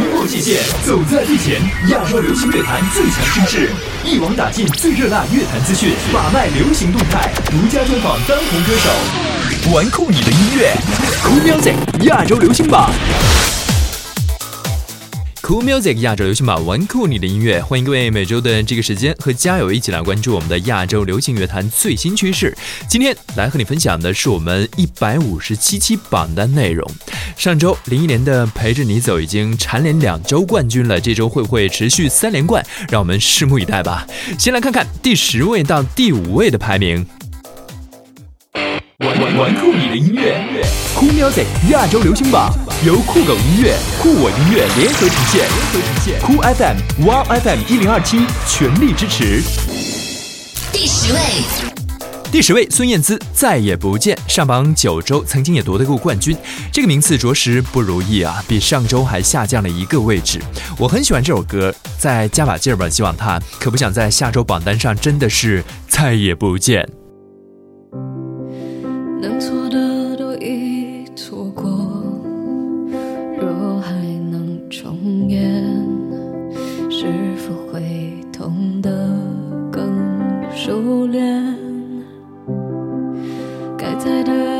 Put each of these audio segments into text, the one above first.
突破界限，走在最前，亚洲流行乐坛最强声势，一网打尽最热辣乐坛资讯，把脉流行动态，独家专访当红歌手，玩酷你的音乐，Cool Music 亚洲流行榜。Cool Music 亚洲流行榜，玩酷你的音乐，欢迎各位每周的这个时间和家友一起来关注我们的亚洲流行乐坛最新趋势。今天来和你分享的是我们一百五十七期榜单内容。上周林忆莲的《陪着你走》已经蝉联两周冠军了，这周会不会持续三连冠？让我们拭目以待吧。先来看看第十位到第五位的排名。玩玩玩酷你的音乐酷 Music 亚洲流行榜由酷狗音乐、酷我音乐联合呈现，联合呈现。酷 FM、Wow FM 一零二七全力支持。第十位，第十位，孙燕姿再也不见上榜九周，曾经也夺得过冠军，这个名次着实不如意啊，比上周还下降了一个位置。我很喜欢这首歌，再加把劲儿吧，希望它可不想在下周榜单上真的是再也不见。能错的都已错过，若还能重演，是否会痛得更熟练？该在的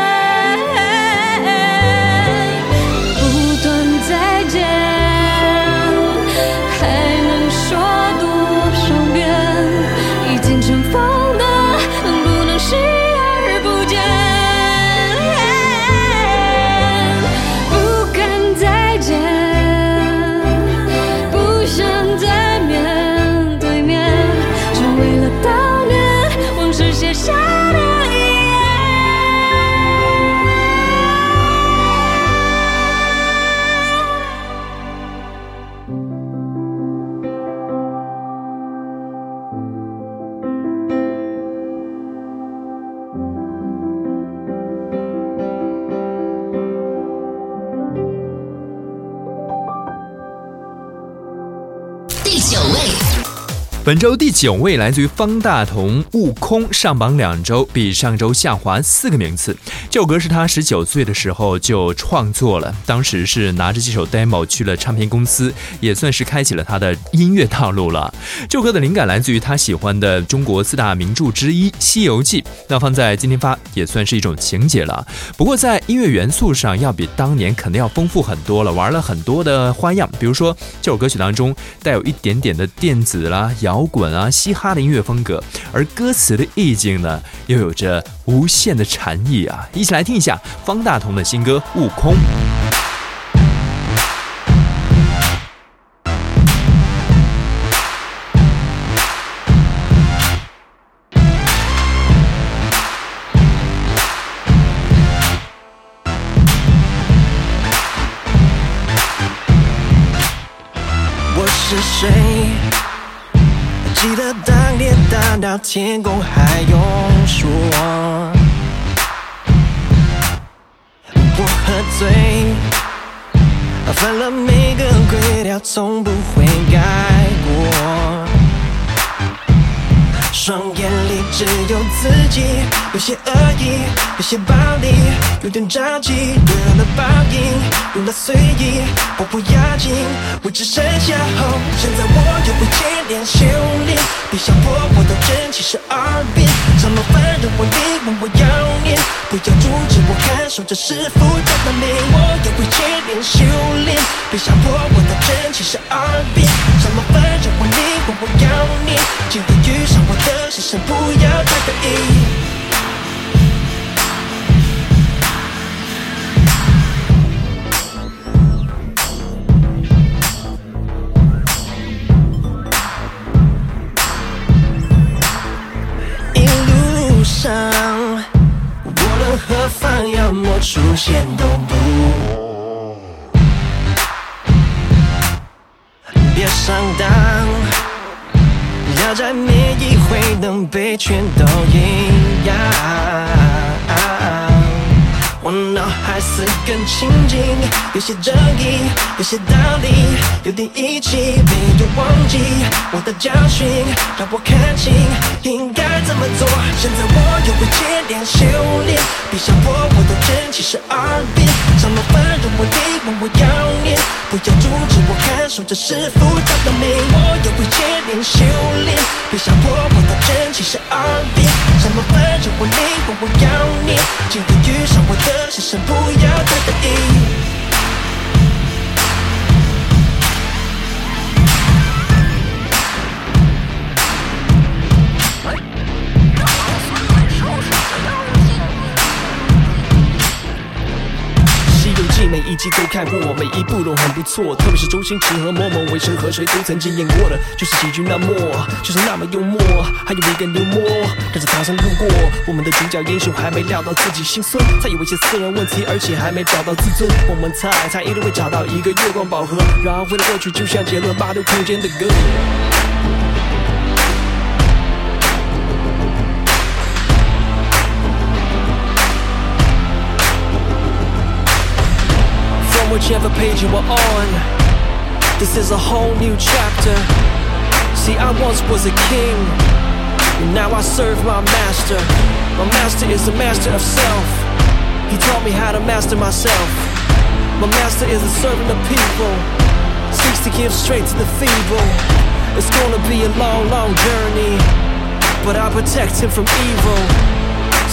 本周第九位来自于方大同，《悟空》上榜两周，比上周下滑四个名次。这首歌是他十九岁的时候就创作了，当时是拿着这首 demo 去了唱片公司，也算是开启了他的音乐道路了。这首歌的灵感来自于他喜欢的中国四大名著之一《西游记》，那放在今天发也算是一种情节了。不过在音乐元素上，要比当年肯定要丰富很多了，玩了很多的花样，比如说这首歌曲当中带有一点点的电子啦。摇摇滚啊，嘻哈的音乐风格，而歌词的意境呢，又有着无限的禅意啊！一起来听一下方大同的新歌《悟空》。我是谁？到天宫还用说，我喝醉，犯了每个规条，从不会改过。双眼里只有自己，有些恶意，有些暴力，有点着急，得了报应，用了随意，我不压紧，我只剩下后。现在我又会接连修炼，别想破我的真气是二变，什么凡人我力，问我要你，不要阻止我看守这师傅的本领。我又会接连修炼，别想破我的真气是二变，什么凡人我力，我要你，今天遇上我的。是神，不要太得意。一路上，无论何方，要么出现都不，别上当。要在每一回能被全都赢我脑海似根清净，有些正义，有些道理，有点义气，没有忘记我的教训，让我看清应该怎么做。现在我又会接连修炼，别想破我的真气是二变，什么凡人我力，问我要念，不要阻止我感受这师傅的本领。我有会接连修炼，别想破我的真气是二变，什么凡人我力，问我要念，今天遇上我的。是神，不要太得意。一集都看过，每一部都很不错。特别是周星驰和某某，为生和谁都曾经演过的，就是喜剧那么，就是那么幽默。还有一个幽默，跟着唐僧路过。我们的主角英雄还没料到自己心酸，他有一些私人问题，而且还没找到自尊。我们猜，他一定会找到一个月光宝盒，然后回到过去，就像杰伦八度空间的歌。Whichever page you were on. This is a whole new chapter. See, I once was a king, and now I serve my master. My master is the master of self. He taught me how to master myself. My master is a servant of people, seeks to give strength to the feeble. It's gonna be a long, long journey, but I protect him from evil.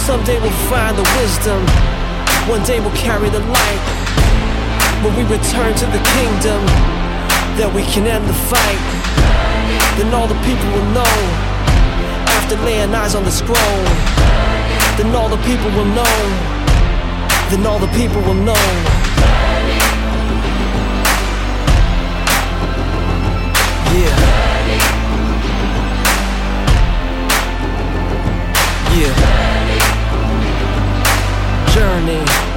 Someday we'll find the wisdom, one day we'll carry the light. When we return to the kingdom, that we can end the fight. Then all the people will know. After laying eyes on the scroll, then all the people will know. Then all the people will know. Yeah. Yeah. Journey.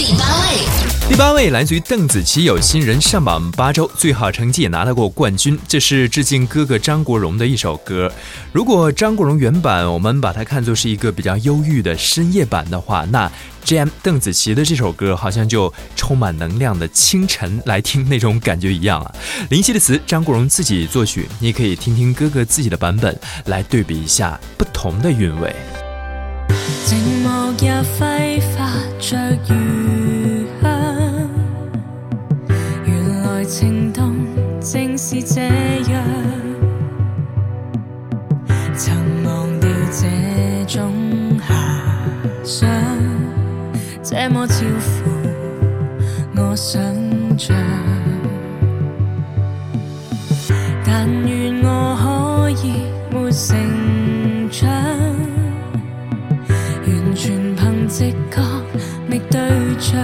第八位。第八位来自于邓紫棋，有新人上榜八周，最好成绩也拿到过冠军。这是致敬哥哥张国荣的一首歌。如果张国荣原版我们把它看作是一个比较忧郁的深夜版的话，那 Jam 邓紫棋的这首歌好像就充满能量的清晨来听那种感觉一样啊。林夕的词，张国荣自己作曲，你可以听听哥哥自己的版本，来对比一下不同的韵味。寂寞也挥发着餘情動正是這樣，曾忘掉這種遐想，這麼超乎我想象，但願我可以沒成長。完全憑直覺覓對象，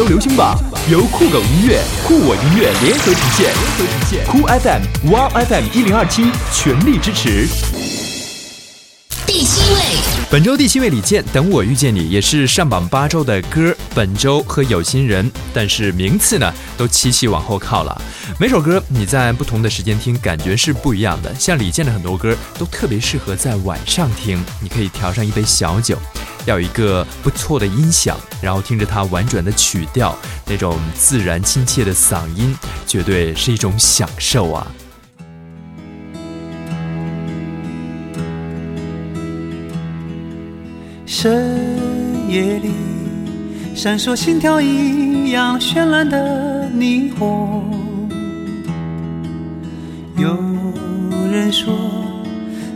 music 亚洲流行榜由酷狗音乐、酷我音乐联合呈现，酷 FM、Wow FM 一零二七全力支持。第七位，本周第七位李健，《等我遇见你》也是上榜八周的歌，本周和有心人，但是名次呢都齐齐往后靠了。每首歌你在不同的时间听，感觉是不一样的。像李健的很多歌都特别适合在晚上听，你可以调上一杯小酒，要有一个不错的音响，然后听着他婉转的曲调，那种自然亲切的嗓音，绝对是一种享受啊。深夜里闪烁心跳一样绚烂的霓虹。有人说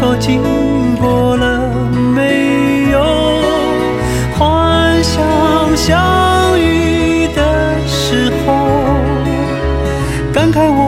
否经过了没有？幻想相遇的时候，感慨我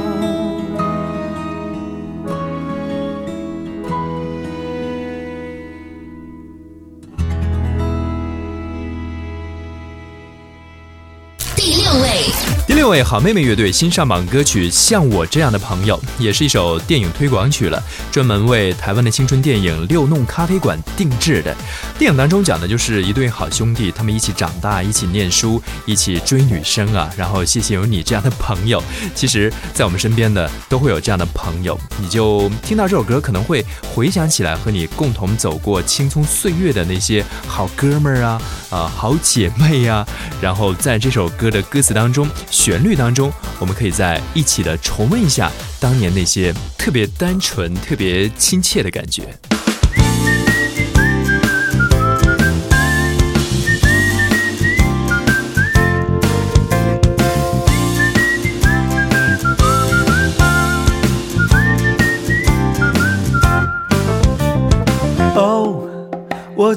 六位，好妹妹乐队新上榜歌曲《像我这样的朋友》，也是一首电影推广曲了，专门为台湾的青春电影《六弄咖啡馆》定制的。电影当中讲的就是一对好兄弟，他们一起长大，一起念书，一起追女生啊。然后谢谢有你这样的朋友。其实，在我们身边的都会有这样的朋友，你就听到这首歌，可能会回想起来和你共同走过青葱岁月的那些好哥们儿啊，啊、好姐妹呀、然后在这首歌的歌词当中、旋律当中，我们可以再一起的重温一下当年那些特别单纯、特别亲切的感觉。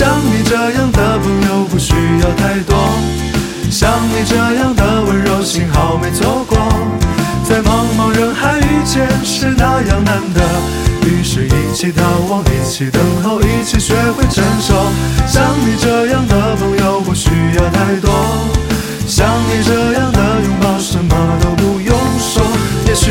像你这样的朋友不需要太多，像你这样的温柔，幸好没错过。在茫茫人海遇见是那样难得，于是一起逃亡，一起等候，一起学会承受。像你这样的朋友不需要太多，像你这样的拥抱，什么都不用说。也许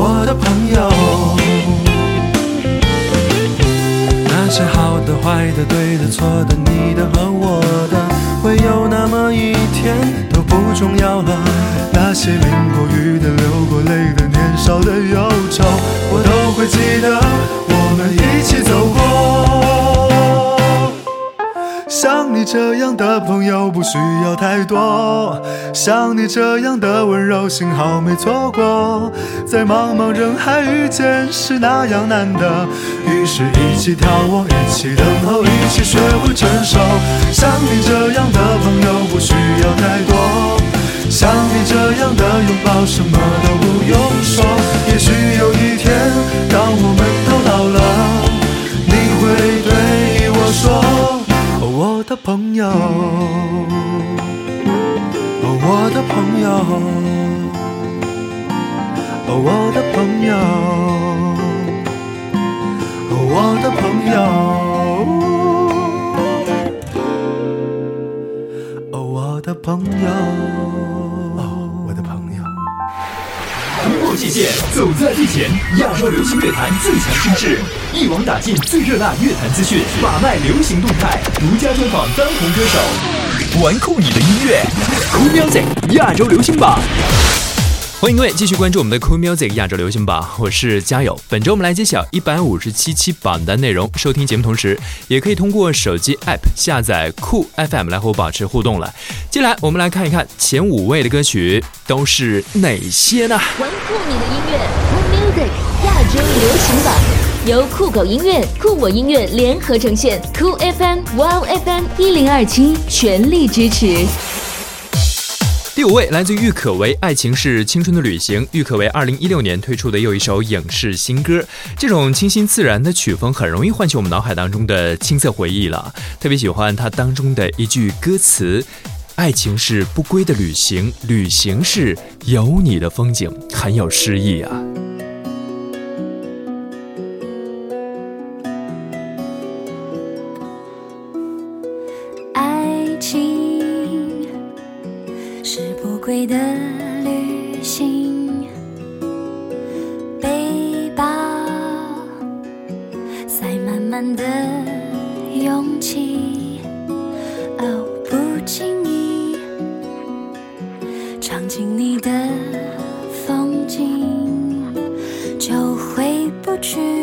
我的朋友。”那些好的、坏的、对的、错的、你的和我的，会有那么一天都不重要了。那些淋过雨的、流过泪的、年少的忧愁，我都会记得，我们一起走过。像你这样的朋友不需要太多，像你这样的温柔，幸好没错过。在茫茫人海遇见是那样难得，于是一起眺望，一起等候，一起学会承受。像你这样的朋友不需要太多，像你这样的拥抱，什么都不用说。也许有一天，当我们的朋友，哦，我的朋友，哦，我的朋友，哦，我的朋友，哦，我的朋友，哦，我的朋友。突破界限，走在最前，亚洲流行乐坛最强声势，一网打尽最热辣乐坛资讯，把脉流行动态，独家专访当红歌手，玩酷你的音乐，Cool Music 亚洲流行榜。欢迎各位继续关注我们的 Cool Music 亚洲流行榜，我是嘉友。本周我们来揭晓一百五十七期榜单内容。收听节目同时，也可以通过手机 App 下载酷 FM 来和我保持互动了。接下来我们来看一看前五位的歌曲都是哪些呢？玩酷你的音乐，Cool Music 亚洲流行榜由酷狗音乐、酷我音乐联合呈现，酷 FM、Wow FM 一零二七全力支持。第五位来自郁可唯，《爱情是青春的旅行》。郁可唯二零一六年推出的又一首影视新歌，这种清新自然的曲风很容易唤起我们脑海当中的青涩回忆了。特别喜欢它当中的一句歌词：“爱情是不归的旅行，旅行是有你的风景”，很有诗意啊。去。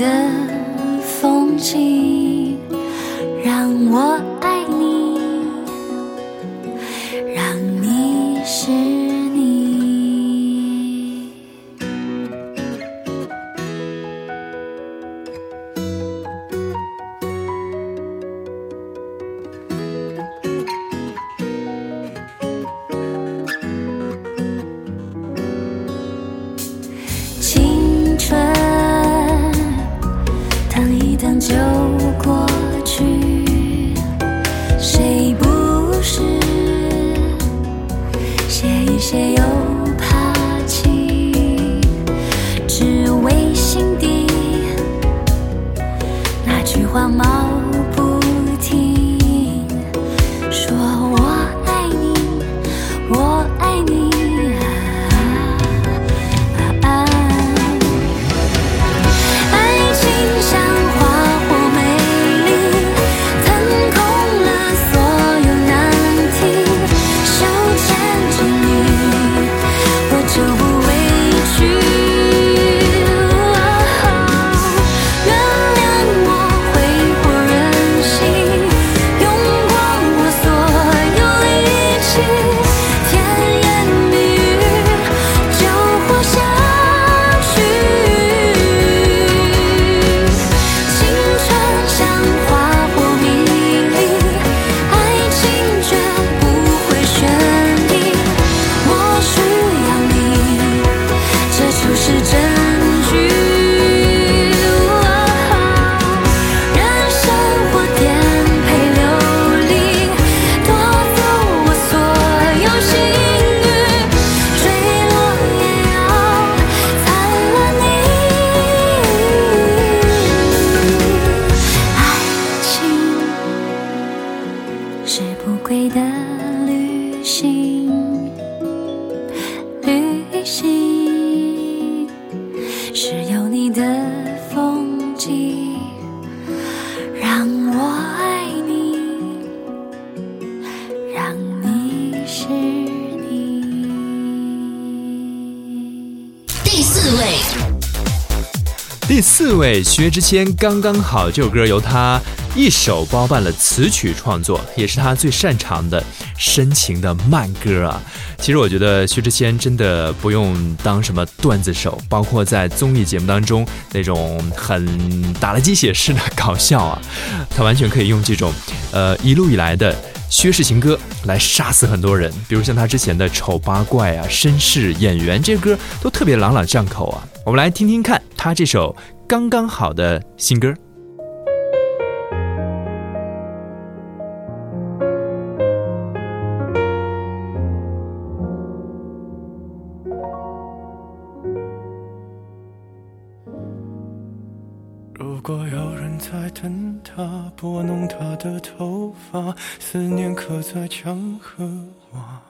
的风景，位，薛之谦，刚刚好这首歌由他一手包办了词曲创作，也是他最擅长的深情的慢歌啊。其实我觉得薛之谦真的不用当什么段子手，包括在综艺节目当中那种很打了鸡血式的搞笑啊，他完全可以用这种呃一路以来的。薛氏情歌来杀死很多人，比如像他之前的《丑八怪》啊、《绅士演员》这些歌都特别朗朗上口啊。我们来听听看他这首刚刚好的新歌。如果有人在等他，拨弄他的头发，思念刻在墙和瓦。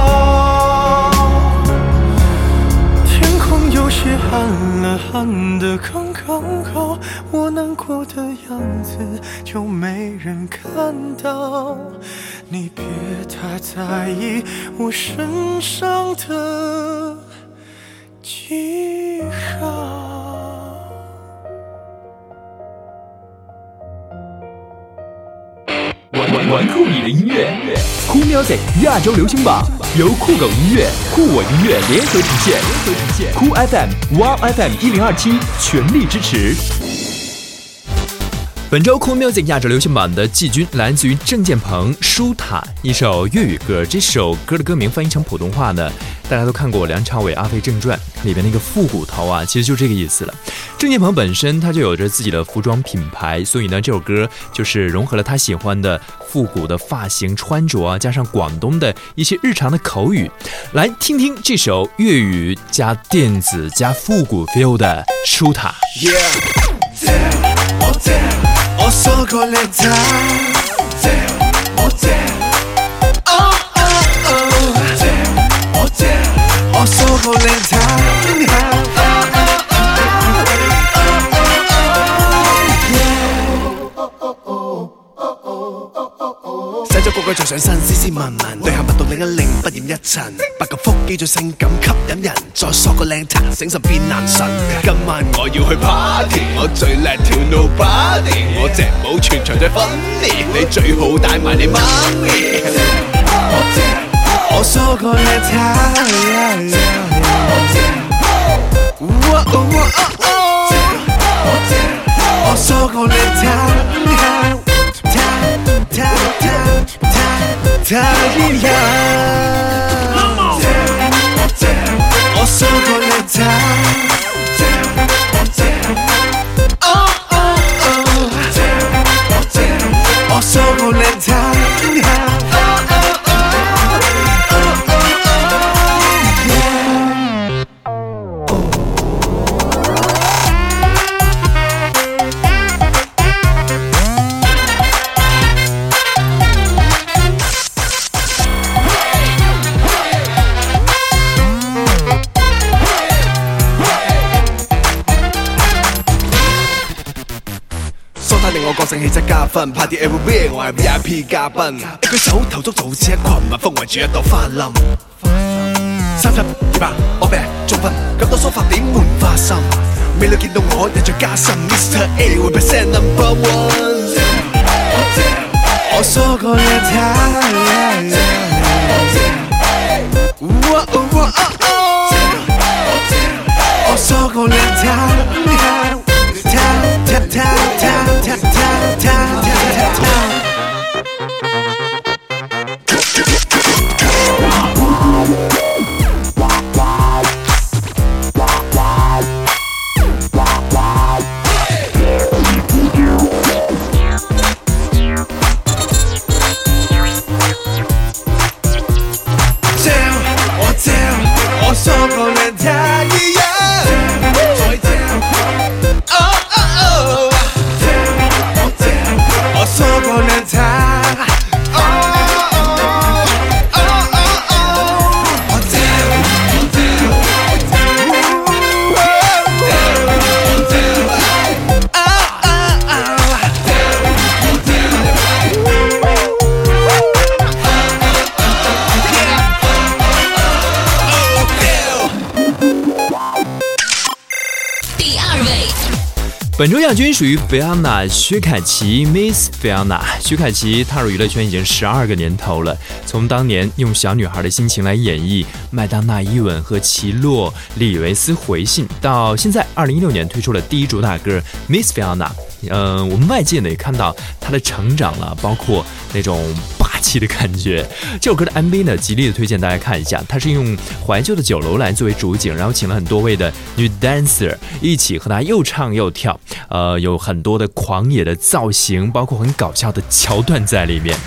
暗了，暗的刚刚好，我难过的样子就没人看到。你别太在意我身上的记号。玩酷你的音乐，酷 music 亚洲流行榜由酷狗音乐、酷我音乐联合呈现，联合呈现，酷 FM、Wow FM 一零二七全力支持。本周酷 music 亚洲流行榜的季军来自于郑建鹏《舒坦》，一首粤语歌。这首歌的歌名翻译成普通话呢，大家都看过梁朝伟《阿飞正传》里边那个复古头啊，其实就这个意思了。郑建鹏本身他就有着自己的服装品牌，所以呢，这首歌就是融合了他喜欢的复古的发型、穿着啊，加上广东的一些日常的口语，来听听这首粤语加电子加复古 feel 的《舒坦》。我借，我我借，我說過你睇。洗咗個個着上身，斯斯文文，對下密到另一令不染一塵。八嚿腹肌最性感吸引人，再索個靚彈，醒神變男神。今晚我要去 party，我最叻跳 nobody，我隻舞全場最 funny，你最好帶埋你媽咪。 어서 걸레타 어서 걸레타 달이야 어서 걸레타 分，party everywhere 我係 VIP 嘉賓，一举手投足就好似一群蜜蜂圍住一朵花林。三十二百，我病中分，咁多梳化點換花心？美女見到我人在加薪，Mr A 會 percent number one。我說過你睇，哇哦哇哦，我說過你睇。他他他他 time, time, time. 本周亚军属于 Fiona 薛凯琪 Miss Fiona。薛凯琪踏入娱乐圈已经十二个年头了，从当年用小女孩的心情来演绎麦当娜伊吻和齐洛李维斯回信，到现在二零一六年推出了第一主打歌 Miss Fiona。嗯，我们外界呢也看到她的成长了，包括那种。气的感觉，这首歌的 MV 呢，极力的推荐大家看一下。它是用怀旧的酒楼来作为主景，然后请了很多位的女 dancer 一起和他又唱又跳，呃，有很多的狂野的造型，包括很搞笑的桥段在里面。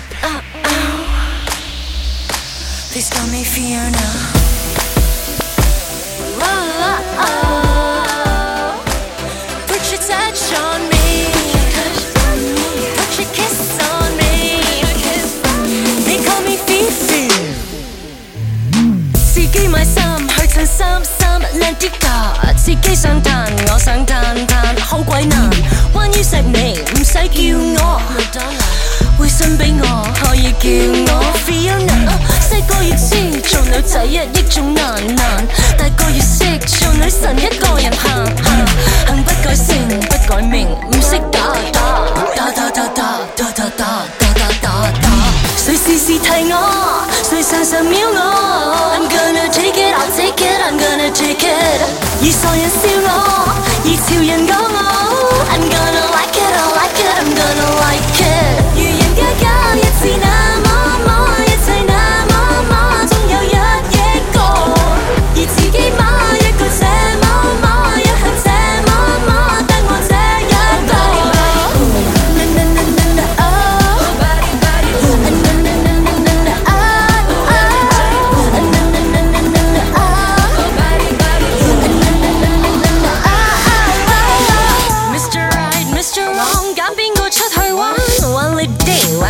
三三靓啲噶，自己想弹，我想弹弹，好鬼难。关于食味，唔使叫我，会信俾我，可以叫我 Fiona。细个越知做女仔一亿种难难，大个越识做女神一个人行行，行不改姓不改名，唔识打打打打打打打打打打打打，谁时时提我，谁常常秒我。I'm gonna take it, I'll take it. I'm gonna take it 而傻人笑我，而潮人讲我 I'm gonna like it, I like it, I'm gonna like it 如人家家一次那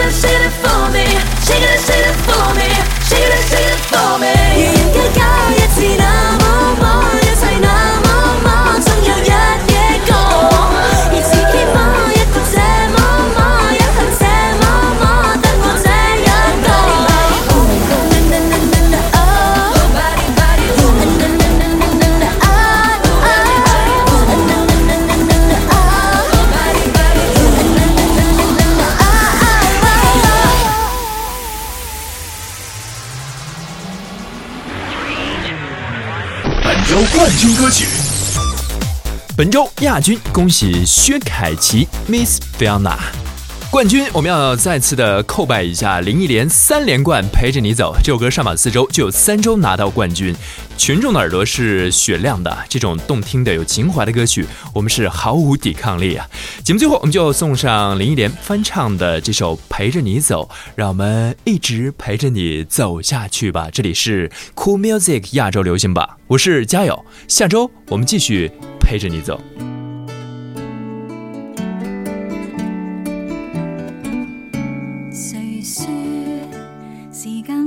Shake it, shake it for me. Shake it, shake it for me. Shake it, shake it for me. 亚军，恭喜薛凯琪 Miss Fiona。冠军，我们要再次的叩拜一下林忆莲三连冠陪着你走这首歌上榜四周就有三周拿到冠军，群众的耳朵是雪亮的，这种动听的有情怀的歌曲，我们是毫无抵抗力啊！节目最后我们就送上林忆莲翻唱的这首《陪着你走》，让我们一直陪着你走下去吧。这里是 Cool Music 亚洲流行榜，我是嘉友，下周我们继续陪着你走。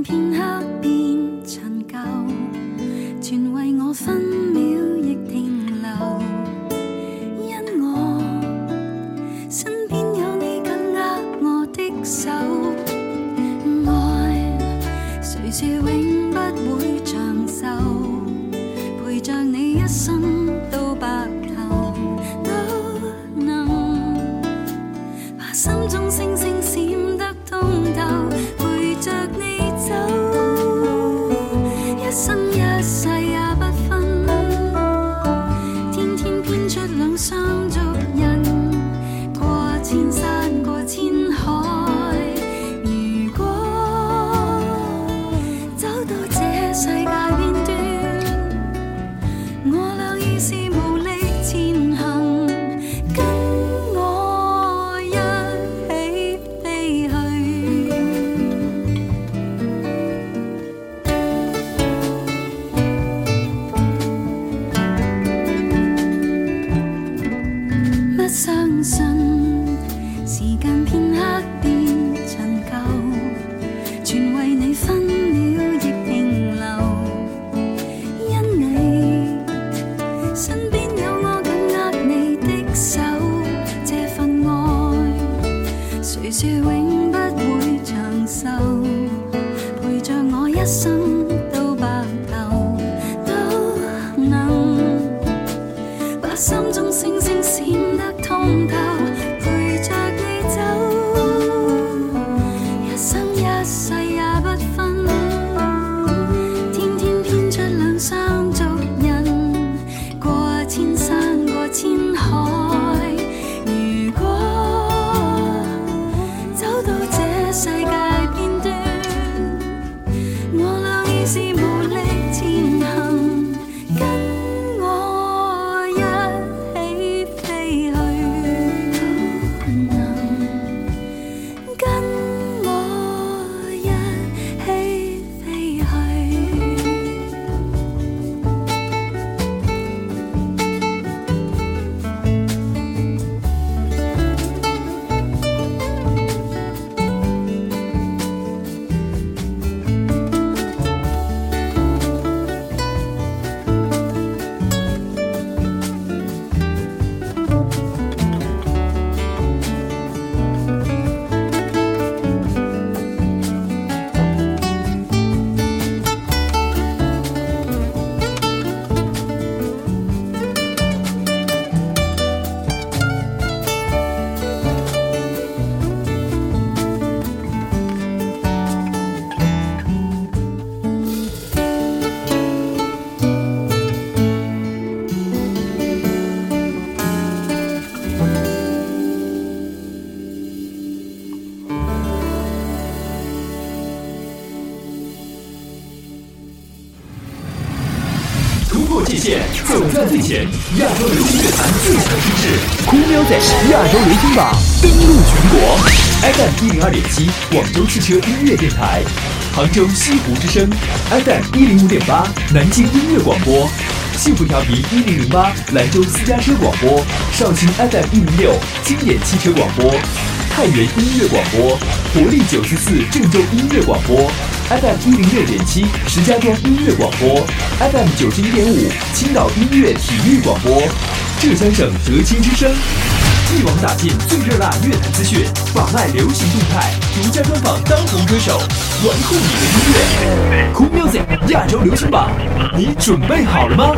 片刻变陈旧，全为我分秒亦停留。因我身边有你紧握我的手，doing 亚洲流行榜登陆全国，FM 一零二点七，广州汽车音乐电台，杭州西湖之声，FM 一零五点八，南京音乐广播，幸福调频一零零八，兰州私家车广播，绍兴 FM 一零六，经典汽车广播，太原音乐广播，活力九十四郑州音乐广播，FM 一零六点七石家庄音乐广播，FM 九十一点五青岛音乐体育广播，浙江省德清之声。一网打尽最热辣乐坛资讯，把脉流行动态，独家专访当红歌手，玩酷你的音乐。Cool Music 亚洲流行榜，你准备好了吗？